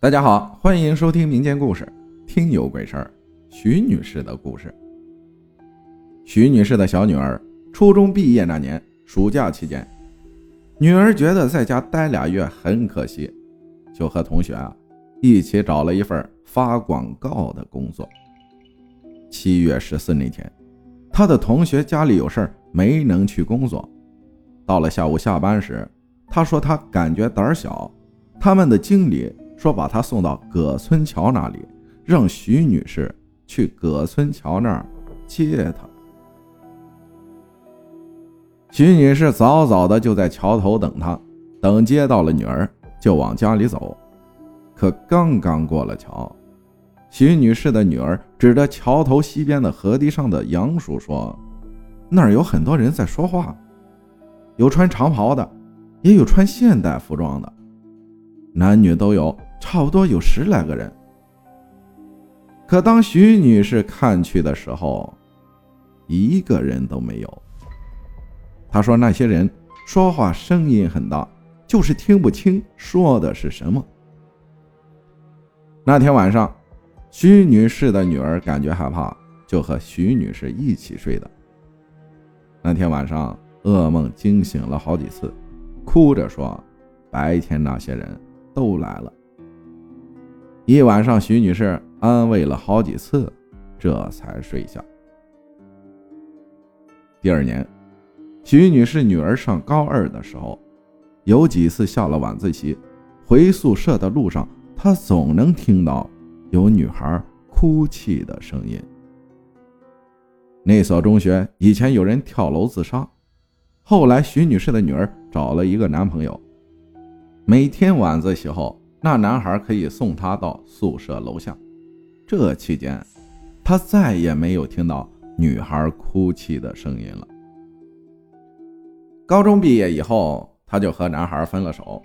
大家好，欢迎收听民间故事《听有鬼事儿》。徐女士的故事。徐女士的小女儿初中毕业那年暑假期间，女儿觉得在家待俩月很可惜，就和同学啊一起找了一份发广告的工作。七月十四那天，她的同学家里有事儿没能去工作。到了下午下班时，她说她感觉胆小，他们的经理。说把他送到葛村桥那里，让徐女士去葛村桥那儿接他。徐女士早早的就在桥头等他，等接到了女儿，就往家里走。可刚刚过了桥，徐女士的女儿指着桥头西边的河堤上的杨树说：“那儿有很多人在说话，有穿长袍的，也有穿现代服装的，男女都有。”差不多有十来个人，可当徐女士看去的时候，一个人都没有。她说：“那些人说话声音很大，就是听不清说的是什么。”那天晚上，徐女士的女儿感觉害怕，就和徐女士一起睡的。那天晚上，噩梦惊醒了好几次，哭着说：“白天那些人都来了。”一晚上，徐女士安慰了好几次，这才睡下。第二年，徐女士女儿上高二的时候，有几次下了晚自习，回宿舍的路上，她总能听到有女孩哭泣的声音。那所中学以前有人跳楼自杀，后来徐女士的女儿找了一个男朋友，每天晚自习后。那男孩可以送她到宿舍楼下。这期间，他再也没有听到女孩哭泣的声音了。高中毕业以后，他就和男孩分了手，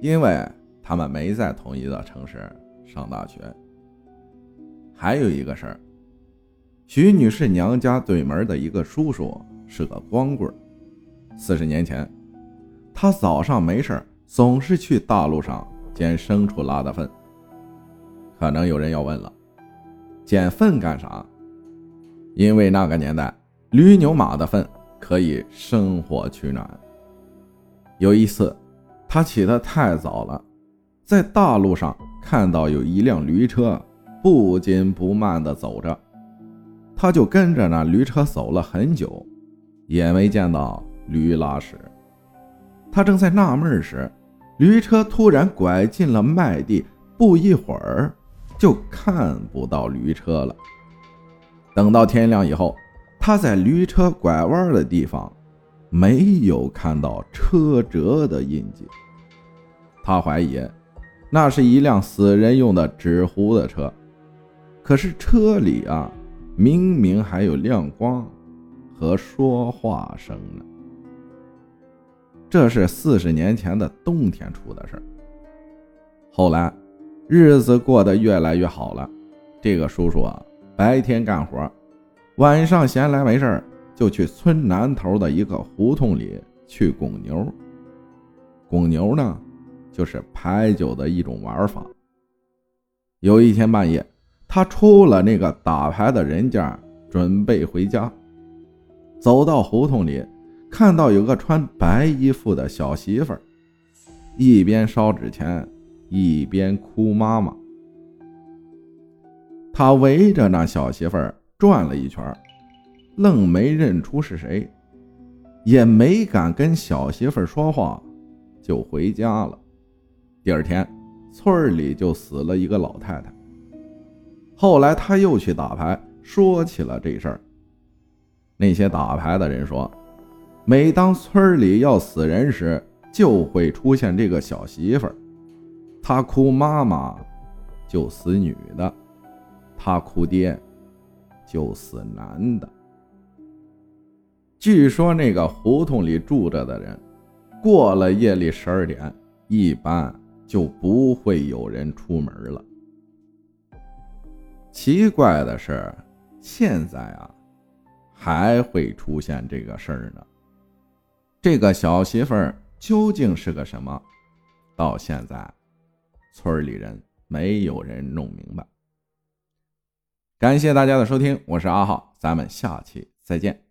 因为他们没在同一个城市上大学。还有一个事儿，徐女士娘家对门的一个叔叔是个光棍。四十年前，他早上没事总是去大路上。捡牲畜拉的粪，可能有人要问了，捡粪干啥？因为那个年代，驴牛马的粪可以生火取暖。有一次，他起得太早了，在大路上看到有一辆驴车不紧不慢地走着，他就跟着那驴车走了很久，也没见到驴拉屎。他正在纳闷时，驴车突然拐进了麦地，不一会儿就看不到驴车了。等到天亮以后，他在驴车拐弯的地方没有看到车辙的印记。他怀疑那是一辆死人用的纸糊的车，可是车里啊，明明还有亮光和说话声呢。这是四十年前的冬天出的事后来，日子过得越来越好了。这个叔叔啊，白天干活，晚上闲来没事就去村南头的一个胡同里去拱牛。拱牛呢，就是牌九的一种玩法。有一天半夜，他出了那个打牌的人家，准备回家，走到胡同里。看到有个穿白衣服的小媳妇儿，一边烧纸钱，一边哭妈妈。他围着那小媳妇儿转了一圈，愣没认出是谁，也没敢跟小媳妇儿说话，就回家了。第二天，村里就死了一个老太太。后来他又去打牌，说起了这事儿。那些打牌的人说。每当村里要死人时，就会出现这个小媳妇儿。她哭妈妈，就死女的；她哭爹，就死男的。据说那个胡同里住着的人，过了夜里十二点，一般就不会有人出门了。奇怪的是，现在啊，还会出现这个事儿呢。这个小媳妇儿究竟是个什么？到现在，村里人没有人弄明白。感谢大家的收听，我是阿浩，咱们下期再见。